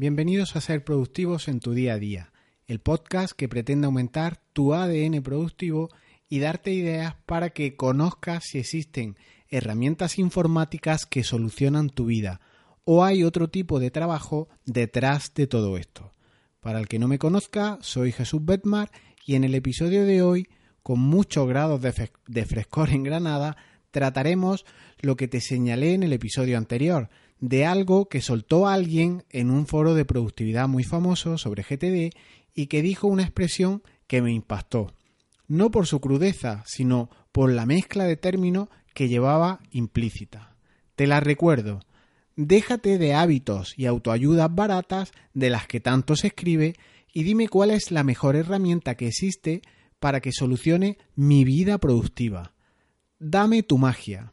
Bienvenidos a Ser Productivos en tu día a día, el podcast que pretende aumentar tu ADN productivo y darte ideas para que conozcas si existen herramientas informáticas que solucionan tu vida o hay otro tipo de trabajo detrás de todo esto. Para el que no me conozca, soy Jesús Betmar y en el episodio de hoy, con muchos grados de, frescor en Granada, trataremos lo que te señalé en el episodio anterior, de algo que soltó alguien en un foro de productividad muy famoso sobre GTD y que dijo una expresión que me impactó, no por su crudeza, sino por la mezcla de términos que llevaba implícita. Te la recuerdo. Déjate de hábitos y autoayudas baratas de las que tanto se escribe y dime cuál es la mejor herramienta que existe para que solucione mi vida productiva. Dame tu magia.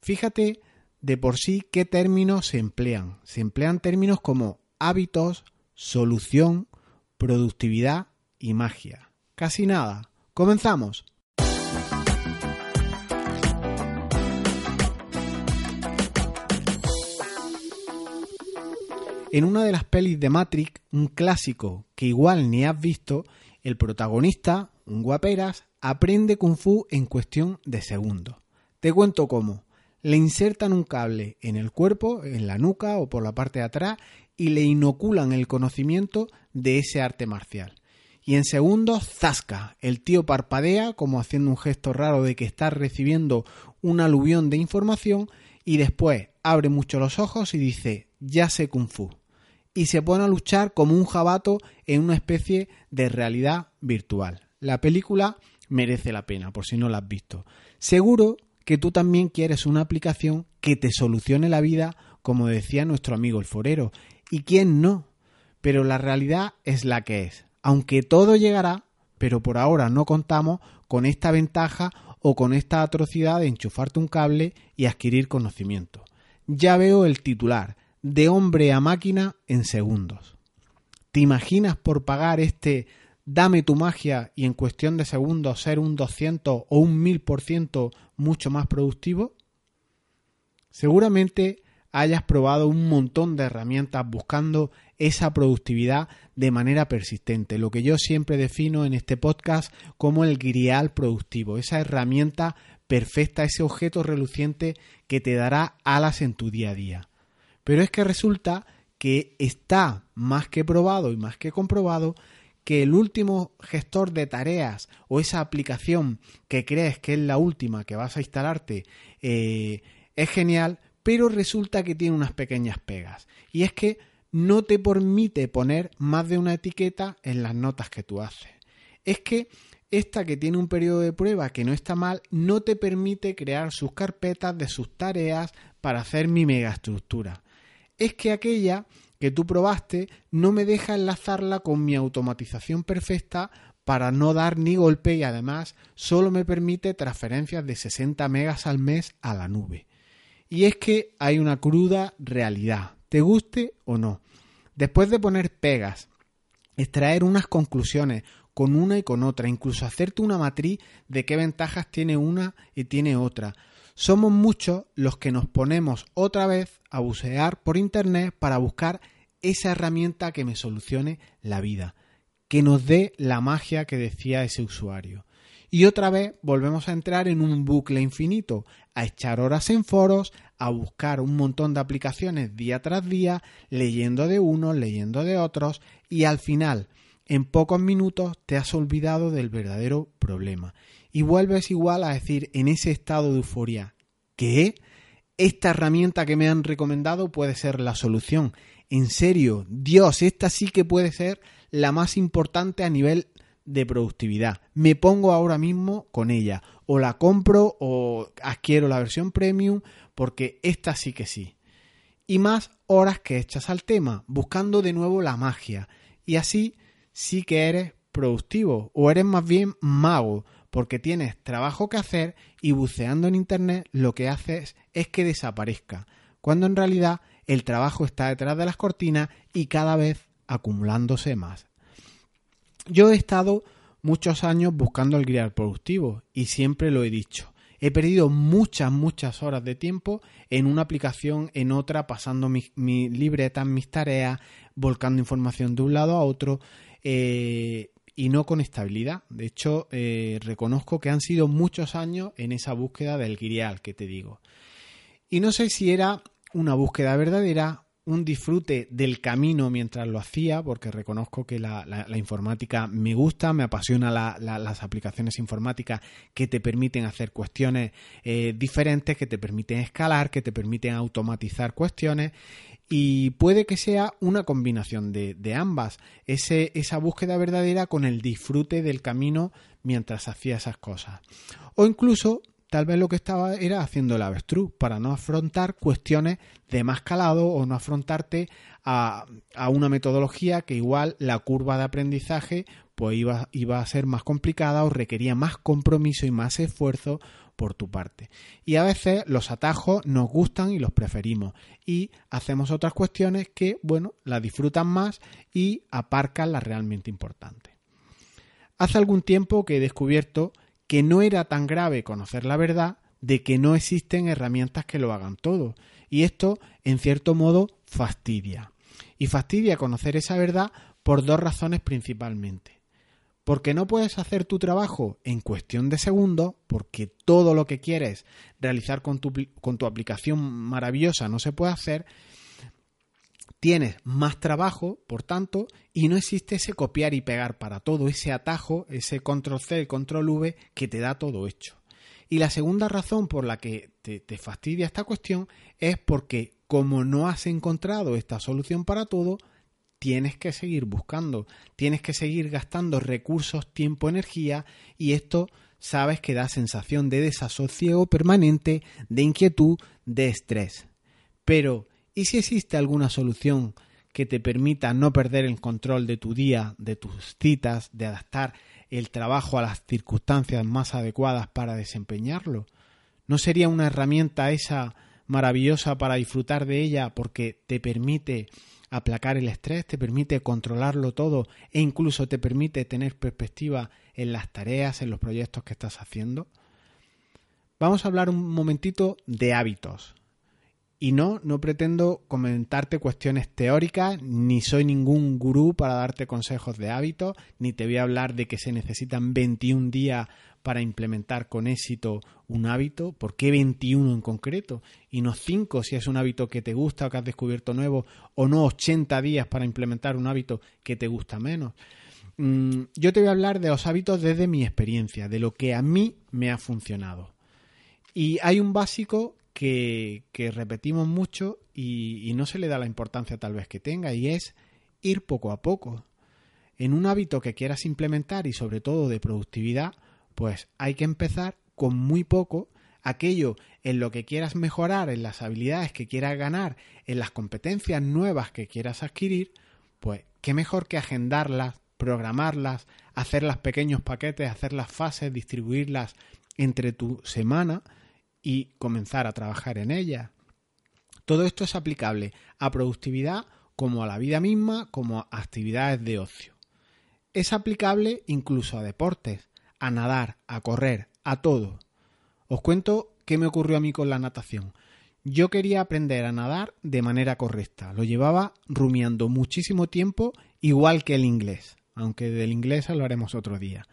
Fíjate de por sí qué términos se emplean. Se emplean términos como hábitos, solución, productividad y magia. Casi nada. Comenzamos. En una de las pelis de Matrix, un clásico que igual ni has visto, el protagonista, un guaperas, aprende kung fu en cuestión de segundos. Te cuento cómo le insertan un cable en el cuerpo, en la nuca o por la parte de atrás y le inoculan el conocimiento de ese arte marcial. Y en segundos, zasca, el tío parpadea como haciendo un gesto raro de que está recibiendo un aluvión de información y después abre mucho los ojos y dice, ya sé kung fu. Y se pone a luchar como un jabato en una especie de realidad virtual. La película merece la pena, por si no la has visto. Seguro que tú también quieres una aplicación que te solucione la vida, como decía nuestro amigo el forero. ¿Y quién no? Pero la realidad es la que es. Aunque todo llegará, pero por ahora no contamos con esta ventaja o con esta atrocidad de enchufarte un cable y adquirir conocimiento. Ya veo el titular, de hombre a máquina en segundos. ¿Te imaginas por pagar este dame tu magia y en cuestión de segundos ser un 200 o un 1000% mucho más productivo? Seguramente hayas probado un montón de herramientas buscando esa productividad de manera persistente, lo que yo siempre defino en este podcast como el grial productivo, esa herramienta perfecta, ese objeto reluciente que te dará alas en tu día a día. Pero es que resulta que está más que probado y más que comprobado que el último gestor de tareas o esa aplicación que crees que es la última que vas a instalarte eh, es genial, pero resulta que tiene unas pequeñas pegas. Y es que no te permite poner más de una etiqueta en las notas que tú haces. Es que esta que tiene un periodo de prueba que no está mal, no te permite crear sus carpetas de sus tareas para hacer mi megaestructura. Es que aquella que tú probaste no me deja enlazarla con mi automatización perfecta para no dar ni golpe y además solo me permite transferencias de 60 megas al mes a la nube. Y es que hay una cruda realidad, te guste o no. Después de poner pegas, extraer unas conclusiones con una y con otra, incluso hacerte una matriz de qué ventajas tiene una y tiene otra, somos muchos los que nos ponemos otra vez a bucear por Internet para buscar esa herramienta que me solucione la vida, que nos dé la magia que decía ese usuario. Y otra vez volvemos a entrar en un bucle infinito, a echar horas en foros, a buscar un montón de aplicaciones día tras día, leyendo de unos, leyendo de otros, y al final, en pocos minutos, te has olvidado del verdadero problema y vuelves igual a decir en ese estado de euforia que esta herramienta que me han recomendado puede ser la solución. En serio, Dios, esta sí que puede ser la más importante a nivel de productividad. Me pongo ahora mismo con ella. O la compro o adquiero la versión premium porque esta sí que sí. Y más horas que echas al tema, buscando de nuevo la magia. Y así sí que eres productivo o eres más bien mago porque tienes trabajo que hacer y buceando en Internet lo que haces es que desaparezca, cuando en realidad el trabajo está detrás de las cortinas y cada vez acumulándose más. Yo he estado muchos años buscando el grial productivo y siempre lo he dicho. He perdido muchas, muchas horas de tiempo en una aplicación, en otra, pasando mi, mi libreta, mis tareas, volcando información de un lado a otro. Eh, y no con estabilidad. De hecho, eh, reconozco que han sido muchos años en esa búsqueda del grial que te digo. Y no sé si era una búsqueda verdadera, un disfrute del camino mientras lo hacía, porque reconozco que la, informática me gusta, me apasiona las aplicaciones informáticas que te permiten hacer cuestiones eh, diferentes, que te permiten escalar, que te permiten automatizar cuestiones y puede que sea una combinación de, ambas, Ese, esa búsqueda verdadera con el disfrute del camino mientras hacía esas cosas. O incluso tal vez lo que estaba era haciendo el avestruz para no afrontar cuestiones de más calado o no afrontarte a, una metodología que igual la curva de aprendizaje pues iba, iba a ser más complicada o requería más compromiso y más esfuerzo por tu parte. Y a veces los atajos nos gustan y los preferimos. Y hacemos otras cuestiones que, bueno, las disfrutan más y aparcan las realmente importantes. Hace algún tiempo que he descubierto que no era tan grave conocer la verdad de que no existen herramientas que lo hagan todo. Y esto, en cierto modo, fastidia. Y fastidia conocer esa verdad por dos razones principalmente porque no puedes hacer tu trabajo en cuestión de segundos, porque todo lo que quieres realizar con tu, con tu aplicación maravillosa no se puede hacer, tienes más trabajo, por tanto, y no existe ese copiar y pegar para todo, ese atajo, ese control C, control V que te da todo hecho. Y la segunda razón por la que te, te fastidia esta cuestión es porque como no has encontrado esta solución para todo, tienes que seguir buscando, tienes que seguir gastando recursos, tiempo, energía y esto sabes que da sensación de desasosiego permanente, de inquietud, de estrés. Pero, ¿y si existe alguna solución que te permita no perder el control de tu día, de tus citas, de adaptar el trabajo a las circunstancias más adecuadas para desempeñarlo? ¿No sería una herramienta esa maravillosa para disfrutar de ella porque te permite aplacar el estrés, te permite controlarlo todo e incluso te permite tener perspectiva en las tareas, en los proyectos que estás haciendo. Vamos a hablar un momentito de hábitos. Y no, no pretendo comentarte cuestiones teóricas, ni soy ningún gurú para darte consejos de hábitos, ni te voy a hablar de que se necesitan 21 días para implementar con éxito un hábito? ¿Por qué 21 en concreto? Y no 5 si es un hábito que te gusta o que has descubierto nuevo, o no 80 días para implementar un hábito que te gusta menos. Mm, yo te voy a hablar de los hábitos desde mi experiencia, de lo que a mí me ha funcionado. Y hay un básico que, repetimos mucho y no se le da la importancia tal vez que tenga, y es ir poco a poco. En un hábito que quieras implementar y sobre todo de productividad, pues hay que empezar con muy poco, aquello en lo que quieras mejorar, en las habilidades que quieras ganar, en las competencias nuevas que quieras adquirir, pues qué mejor que agendarlas, programarlas, hacerlas pequeños paquetes, hacer las fases, distribuirlas entre tu semana y comenzar a trabajar en ellas. Todo esto es aplicable a productividad como a la vida misma, como a actividades de ocio. Es aplicable incluso a deportes a nadar, a correr, a todo. Os cuento qué me ocurrió a mí con la natación. Yo quería aprender a nadar de manera correcta. Lo llevaba rumiando muchísimo tiempo, igual que el inglés, aunque del inglés lo haremos otro día.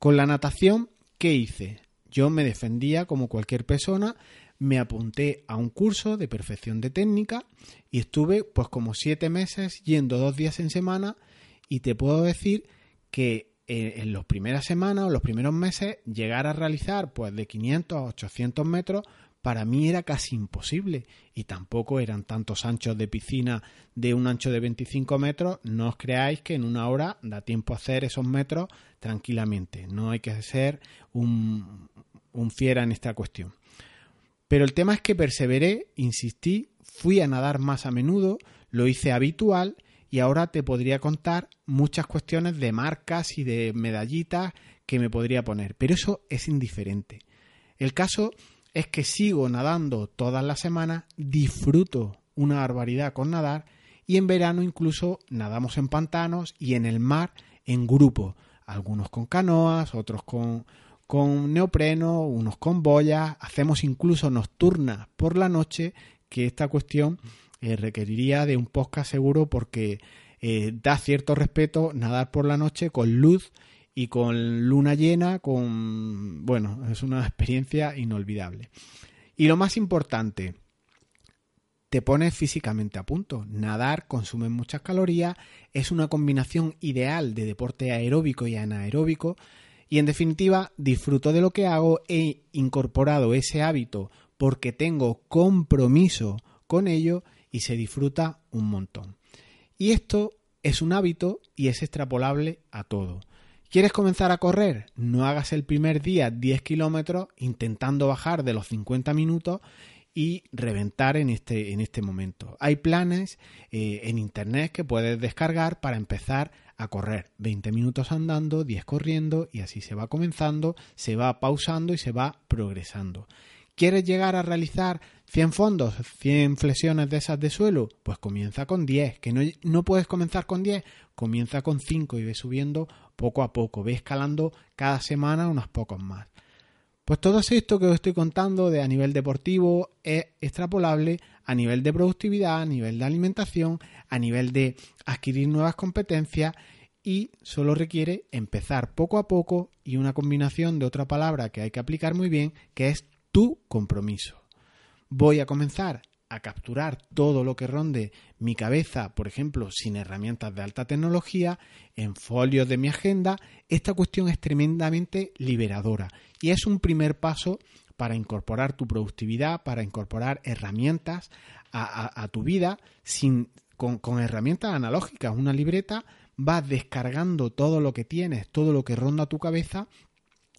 Con la natación, ¿qué hice? Yo me defendía como cualquier persona, me apunté a un curso de perfección de técnica y estuve pues como siete meses yendo dos días en semana y te puedo decir que eh, en las primeras semanas o los primeros meses llegar a realizar pues de 500 a 800 metros para mí era casi imposible y tampoco eran tantos anchos de piscina de un ancho de 25 metros. No os creáis que en una hora da tiempo a hacer esos metros tranquilamente. No hay que ser un, un fiera en esta cuestión. Pero el tema es que perseveré, insistí, fui a nadar más a menudo, lo hice habitual y ahora te podría contar muchas cuestiones de marcas y de medallitas que me podría poner, pero eso es indiferente. El caso es que sigo nadando todas las semanas, disfruto una barbaridad con nadar y en verano incluso nadamos en pantanos y en el mar en grupo, algunos con canoas, otros con, con neopreno, unos con boyas, hacemos incluso nocturnas por la noche, que esta cuestión eh, requeriría de un podcast seguro porque eh, da cierto respeto nadar por la noche con luz y con luna llena, con... bueno, es una experiencia inolvidable. Y lo más importante, te pones físicamente a punto. Nadar consume muchas calorías, es una combinación ideal de deporte aeróbico y anaeróbico y en definitiva disfruto de lo que hago, he incorporado ese hábito porque tengo compromiso con ello y se disfruta un montón. Y esto es un hábito y es extrapolable a todo. ¿Quieres comenzar a correr? No hagas el primer día 10 kilómetros intentando bajar de los 50 minutos y reventar en este, en este momento. Hay planes eh, en internet que puedes descargar para empezar a correr 20 minutos andando, 10 corriendo y así se va comenzando, se va pausando y se va progresando. ¿Quieres llegar a realizar 100 fondos, 100 flexiones de esas de suelo? Pues comienza con 10. ¿Que no, no puedes comenzar con 10? Comienza con 5 y ve subiendo poco a poco. Ve escalando cada semana unos pocos más. Pues todo esto que os estoy contando de a nivel deportivo es extrapolable a nivel de productividad, a nivel de alimentación, a nivel de adquirir nuevas competencias y solo requiere empezar poco a poco y una combinación de otra palabra que hay que aplicar muy bien, que es tu compromiso. Voy a comenzar a capturar todo lo que ronde mi cabeza, por ejemplo, sin herramientas de alta tecnología, en folios de mi agenda, esta cuestión es tremendamente liberadora y es un primer paso para incorporar tu productividad, para incorporar herramientas a, tu vida sin, con, con herramientas analógicas. Una libreta va descargando todo lo que tienes, todo lo que ronda tu cabeza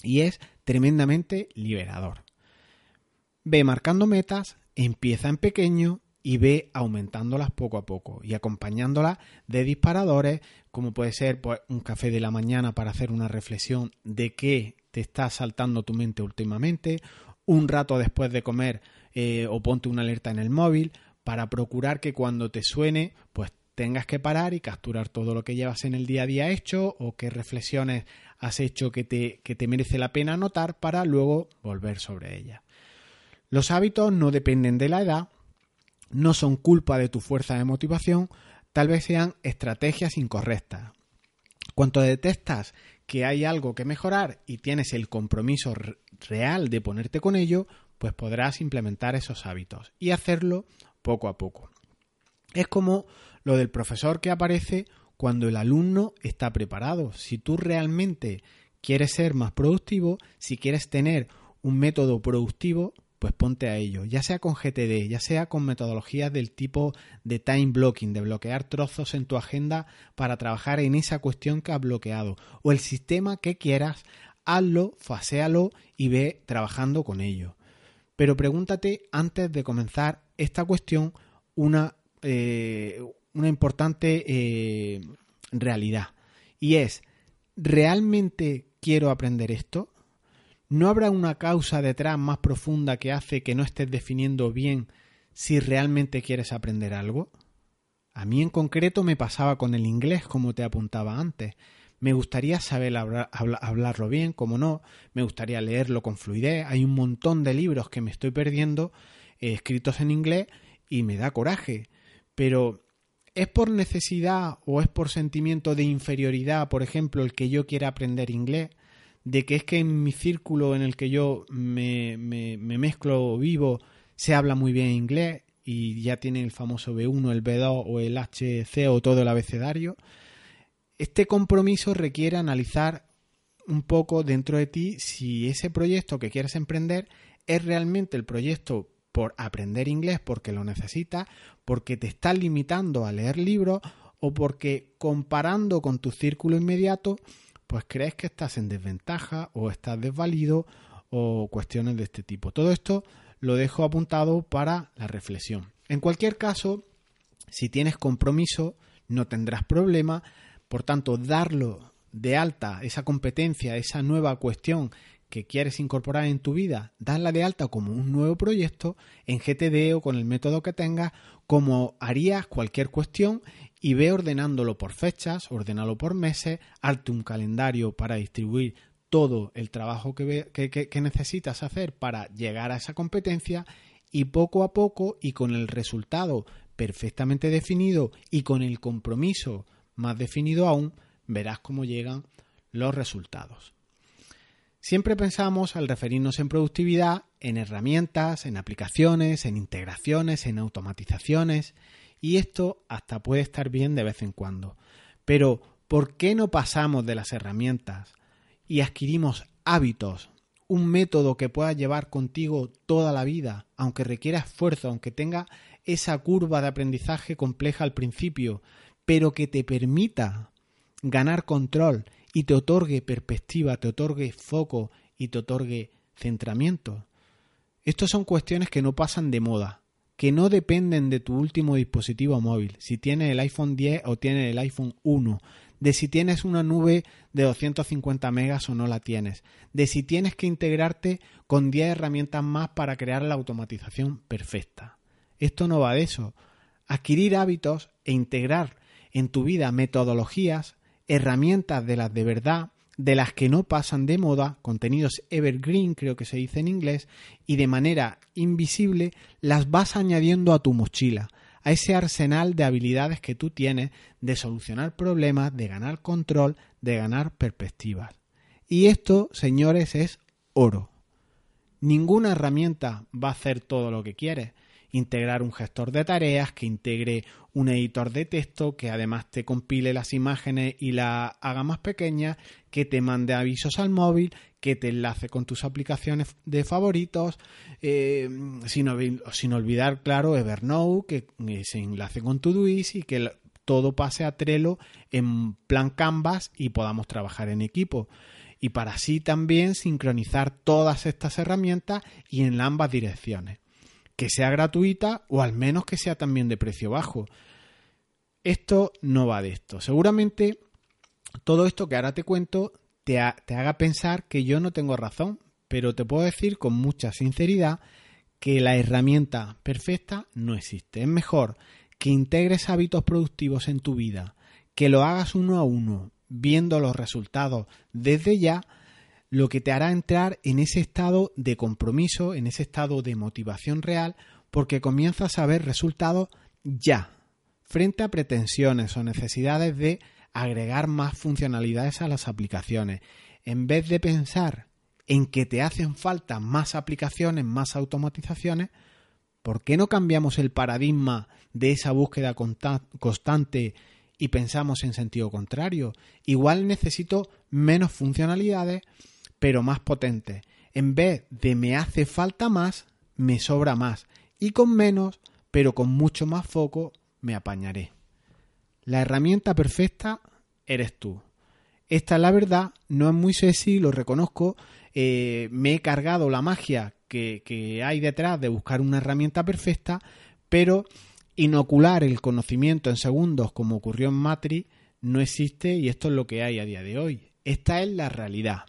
y es tremendamente liberador. Ve marcando metas, empieza en pequeño y ve aumentándolas poco a poco y acompañándolas de disparadores como puede ser pues, un café de la mañana para hacer una reflexión de qué te está saltando tu mente últimamente, un rato después de comer eh, o ponte una alerta en el móvil para procurar que cuando te suene pues tengas que parar y capturar todo lo que llevas en el día a día hecho o qué reflexiones has hecho que te, que te merece la pena anotar para luego volver sobre ellas. Los hábitos no dependen de la edad, no son culpa de tu fuerza de motivación, tal vez sean estrategias incorrectas. Cuando detectas que hay algo que mejorar y tienes el compromiso real de ponerte con ello, pues podrás implementar esos hábitos y hacerlo poco a poco. Es como lo del profesor que aparece cuando el alumno está preparado. Si tú realmente quieres ser más productivo, si quieres tener un método productivo, pues ponte a ello, ya sea con GTD, ya sea con metodologías del tipo de time blocking, de bloquear trozos en tu agenda para trabajar en esa cuestión que has bloqueado, o el sistema que quieras, hazlo, faséalo y ve trabajando con ello. Pero pregúntate antes de comenzar esta cuestión una, eh, una importante eh, realidad, y es, ¿realmente quiero aprender esto? ¿No habrá una causa detrás más profunda que hace que no estés definiendo bien si realmente quieres aprender algo? A mí en concreto me pasaba con el inglés, como te apuntaba antes. Me gustaría saber hablarlo bien, como no, me gustaría leerlo con fluidez. Hay un montón de libros que me estoy perdiendo eh, escritos en inglés y me da coraje. Pero ¿es por necesidad o es por sentimiento de inferioridad, por ejemplo, el que yo quiera aprender inglés? De que es que en mi círculo en el que yo me, me, mezclo vivo se habla muy bien inglés y ya tiene el famoso B1, el B2 o el HC o todo el abecedario. Este compromiso requiere analizar un poco dentro de ti si ese proyecto que quieres emprender es realmente el proyecto por aprender inglés porque lo necesitas, porque te estás limitando a leer libros o porque comparando con tu círculo inmediato pues crees que estás en desventaja o estás desvalido o cuestiones de este tipo. Todo esto lo dejo apuntado para la reflexión. En cualquier caso, si tienes compromiso, no tendrás problema. Por tanto, darlo de alta, esa competencia, esa nueva cuestión que quieres incorporar en tu vida, darla de alta como un nuevo proyecto en GTD o con el método que tengas, como harías cualquier cuestión y ve ordenándolo por fechas, ordenalo por meses, hazte un calendario para distribuir todo el trabajo que, que, necesitas hacer para llegar a esa competencia y poco a poco y con el resultado perfectamente definido y con el compromiso más definido aún, verás cómo llegan los resultados. Siempre pensamos al referirnos en productividad en herramientas, en aplicaciones, en integraciones, en automatizaciones y esto hasta puede estar bien de vez en cuando. Pero ¿por qué no pasamos de las herramientas y adquirimos hábitos, un método que pueda llevar contigo toda la vida, aunque requiera esfuerzo, aunque tenga esa curva de aprendizaje compleja al principio, pero que te permita ganar control y te otorgue perspectiva, te otorgue foco y te otorgue centramiento. Estas son cuestiones que no pasan de moda, que no dependen de tu último dispositivo móvil, si tienes el iPhone 10 o tienes el iPhone 1, de si tienes una nube de 250 megas o no la tienes, de si tienes que integrarte con 10 herramientas más para crear la automatización perfecta. Esto no va de eso. Adquirir hábitos e integrar en tu vida metodologías, herramientas de las de verdad, de las que no pasan de moda, contenidos evergreen creo que se dice en inglés, y de manera invisible las vas añadiendo a tu mochila, a ese arsenal de habilidades que tú tienes de solucionar problemas, de ganar control, de ganar perspectivas. Y esto, señores, es oro. Ninguna herramienta va a hacer todo lo que quieres integrar un gestor de tareas, que integre un editor de texto, que además te compile las imágenes y las haga más pequeñas, que te mande avisos al móvil, que te enlace con tus aplicaciones de favoritos, eh, sin, olvidar, claro, Evernote, que se enlace con Todoist y que todo pase a Trello en plan Canvas y podamos trabajar en equipo. Y para así también sincronizar todas estas herramientas y en ambas direcciones que sea gratuita o al menos que sea también de precio bajo. Esto no va de esto. Seguramente todo esto que ahora te cuento te, haga pensar que yo no tengo razón, pero te puedo decir con mucha sinceridad que la herramienta perfecta no existe. Es mejor que integres hábitos productivos en tu vida, que lo hagas uno a uno, viendo los resultados desde ya, lo que te hará entrar en ese estado de compromiso, en ese estado de motivación real, porque comienzas a ver resultados ya, frente a pretensiones o necesidades de agregar más funcionalidades a las aplicaciones. En vez de pensar en que te hacen falta más aplicaciones, más automatizaciones, ¿por qué no cambiamos el paradigma de esa búsqueda constante y pensamos en sentido contrario? Igual necesito menos funcionalidades, pero más potente. En vez de me hace falta más, me sobra más. Y con menos, pero con mucho más foco, me apañaré. La herramienta perfecta eres tú. Esta es la verdad, no es muy sexy, lo reconozco. Eh, me he cargado la magia que, que hay detrás de buscar una herramienta perfecta, pero inocular el conocimiento en segundos, como ocurrió en Matrix, no existe y esto es lo que hay a día de hoy. Esta es la realidad.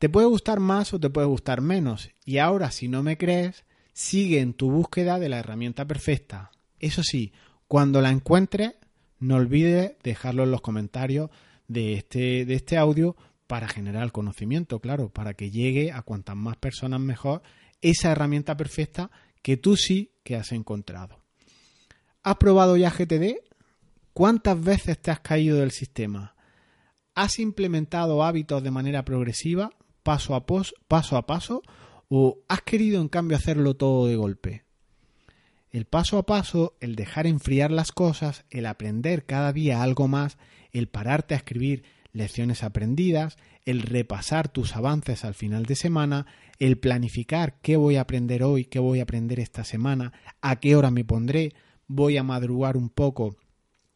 Te puede gustar más o te puede gustar menos. Y ahora, si no me crees, sigue en tu búsqueda de la herramienta perfecta. Eso sí, cuando la encuentres, no olvides dejarlo en los comentarios de este, de este audio para generar conocimiento, claro, para que llegue a cuantas más personas mejor esa herramienta perfecta que tú sí que has encontrado. ¿Has probado ya GTD? ¿Cuántas veces te has caído del sistema? ¿Has implementado hábitos de manera progresiva? Paso a, paso a paso o has querido en cambio hacerlo todo de golpe? El paso a paso, el dejar enfriar las cosas, el aprender cada día algo más, el pararte a escribir lecciones aprendidas, el repasar tus avances al final de semana, el planificar qué voy a aprender hoy, qué voy a aprender esta semana, a qué hora me pondré, voy a madrugar un poco,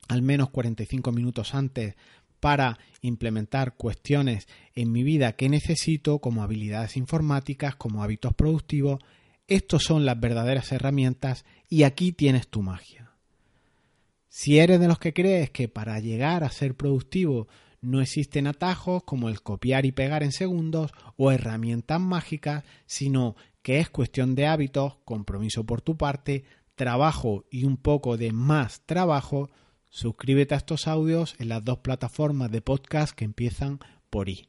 al menos 45 minutos antes para implementar cuestiones en mi vida que necesito como habilidades informáticas, como hábitos productivos. Estos son las verdaderas herramientas y aquí tienes tu magia. Si eres de los que crees que para llegar a ser productivo no existen atajos como el copiar y pegar en segundos o herramientas mágicas, sino que es cuestión de hábitos, compromiso por tu parte, trabajo y un poco de más trabajo, Suscríbete a estos audios en las dos plataformas de podcast que empiezan por I.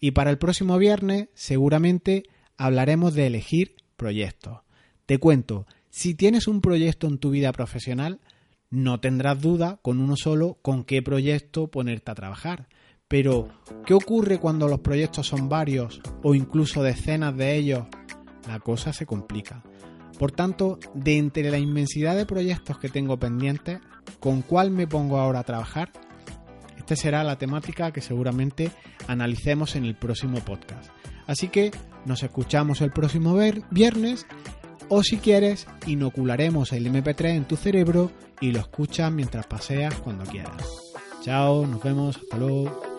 Y para el próximo viernes seguramente hablaremos de elegir proyectos. Te cuento, si tienes un proyecto en tu vida profesional, no tendrás duda con uno solo con qué proyecto ponerte a trabajar. Pero, ¿qué ocurre cuando los proyectos son varios o incluso decenas de ellos? La cosa se complica. Por tanto, de entre la inmensidad de proyectos que tengo pendientes, ¿con cuál me pongo ahora a trabajar? Esta será la temática que seguramente analicemos en el próximo podcast. Así que nos escuchamos el próximo viernes o si quieres, inocularemos el MP3 en tu cerebro y lo escuchas mientras paseas cuando quieras. Chao, nos vemos, hasta luego.